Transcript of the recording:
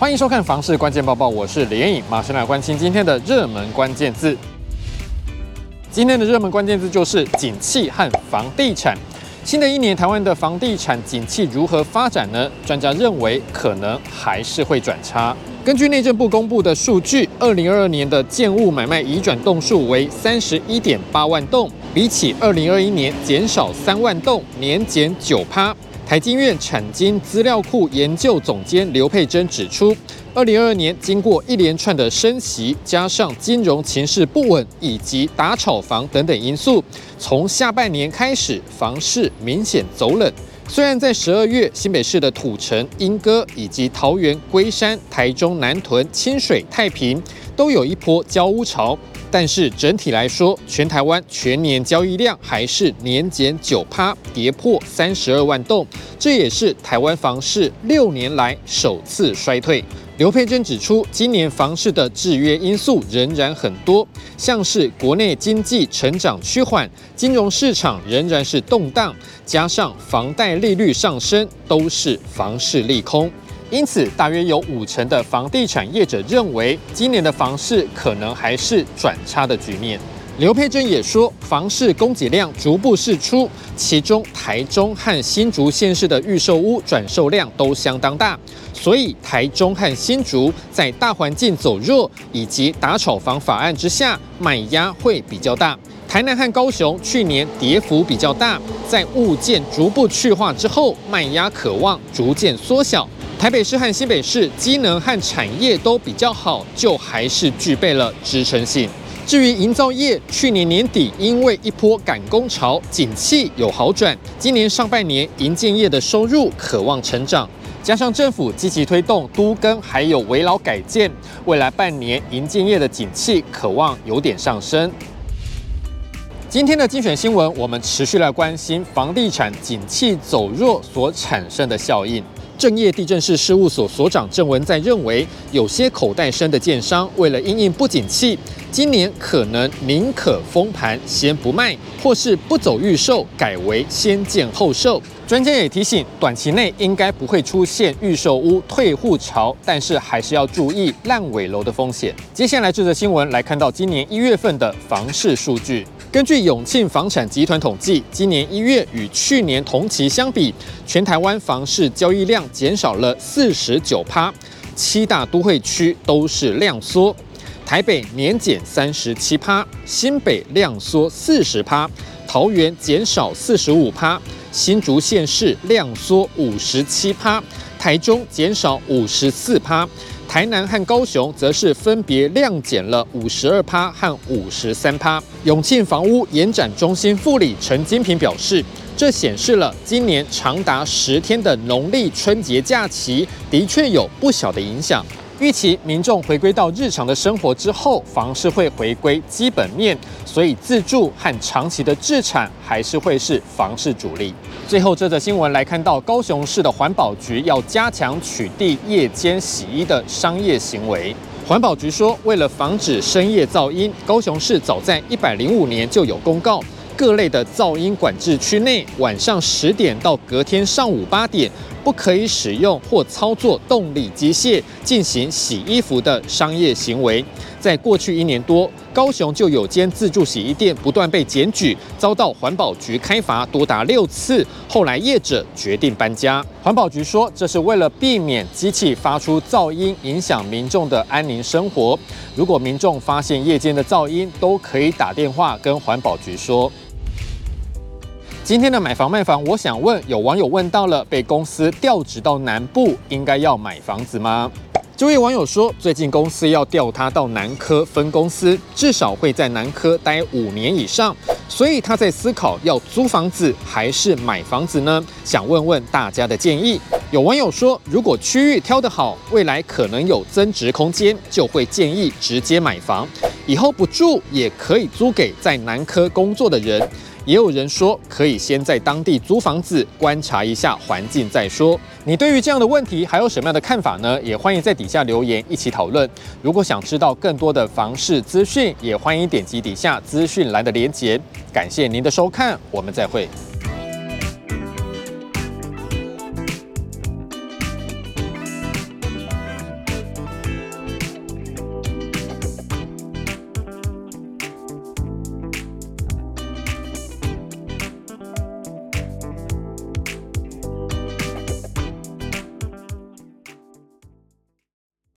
欢迎收看《房市关键报报》，我是连颖，马上来关心今天的热门关键字。今天的热门关键字就是景气和房地产。新的一年，台湾的房地产景气如何发展呢？专家认为，可能还是会转差。根据内政部公布的数据，二零二二年的建物买卖移转栋数为三十一点八万栋，比起二零二一年减少三万栋，年减九趴。台经院产经资料库研究总监刘佩珍指出，二零二二年经过一连串的升息，加上金融情势不稳以及打炒房等等因素，从下半年开始，房市明显走冷。虽然在十二月，新北市的土城、莺歌以及桃园、龟山、台中南屯、清水、太平都有一波交屋潮。但是整体来说，全台湾全年交易量还是年减九趴，跌破三十二万栋，这也是台湾房市六年来首次衰退。刘佩珍指出，今年房市的制约因素仍然很多，像是国内经济成长趋缓，金融市场仍然是动荡，加上房贷利率上升，都是房市利空。因此，大约有五成的房地产业者认为，今年的房市可能还是转差的局面。刘佩珍也说，房市供给量逐步释出，其中台中和新竹县市的预售屋转售量都相当大，所以台中和新竹在大环境走弱以及打炒房法案之下，卖压会比较大。台南和高雄去年跌幅比较大，在物件逐步去化之后，卖压可望逐渐缩小。台北市和新北市机能和产业都比较好，就还是具备了支撑性。至于营造业，去年年底因为一波赶工潮，景气有好转，今年上半年营建业的收入可望成长，加上政府积极推动都更还有危老改建，未来半年营建业的景气可望有点上升。今天的精选新闻，我们持续来关心房地产景气走弱所产生的效应。正业地政士事务所所长郑文在认为，有些口袋深的建商为了因应不景气，今年可能宁可封盘先不卖，或是不走预售，改为先建后售。专家也提醒，短期内应该不会出现预售屋退户潮，但是还是要注意烂尾楼的风险。接下来这则新闻来看到今年一月份的房市数据。根据永庆房产集团统计，今年一月与去年同期相比，全台湾房市交易量减少了四十九趴，七大都会区都是量缩，台北年减三十七趴，新北量缩四十趴，桃园减少四十五趴，新竹县市量缩五十七趴，台中减少五十四趴。台南和高雄则是分别量减了五十二趴和五十三趴。永庆房屋延展中心副理陈金平表示，这显示了今年长达十天的农历春节假期的确有不小的影响。预期民众回归到日常的生活之后，房市会回归基本面，所以自住和长期的置产还是会是房市主力。最后这则新闻来看到，高雄市的环保局要加强取缔夜间洗衣的商业行为。环保局说，为了防止深夜噪音，高雄市早在一百零五年就有公告，各类的噪音管制区内，晚上十点到隔天上午八点。不可以使用或操作动力机械进行洗衣服的商业行为。在过去一年多，高雄就有间自助洗衣店不断被检举，遭到环保局开罚多达六次。后来业者决定搬家。环保局说，这是为了避免机器发出噪音，影响民众的安宁生活。如果民众发现夜间的噪音，都可以打电话跟环保局说。今天的买房卖房，我想问，有网友问到了，被公司调职到南部，应该要买房子吗？这位网友说，最近公司要调他到南科分公司，至少会在南科待五年以上，所以他在思考要租房子还是买房子呢？想问问大家的建议。有网友说，如果区域挑得好，未来可能有增值空间，就会建议直接买房，以后不住也可以租给在南科工作的人。也有人说，可以先在当地租房子，观察一下环境再说。你对于这样的问题还有什么样的看法呢？也欢迎在底下留言一起讨论。如果想知道更多的房市资讯，也欢迎点击底下资讯栏的连结。感谢您的收看，我们再会。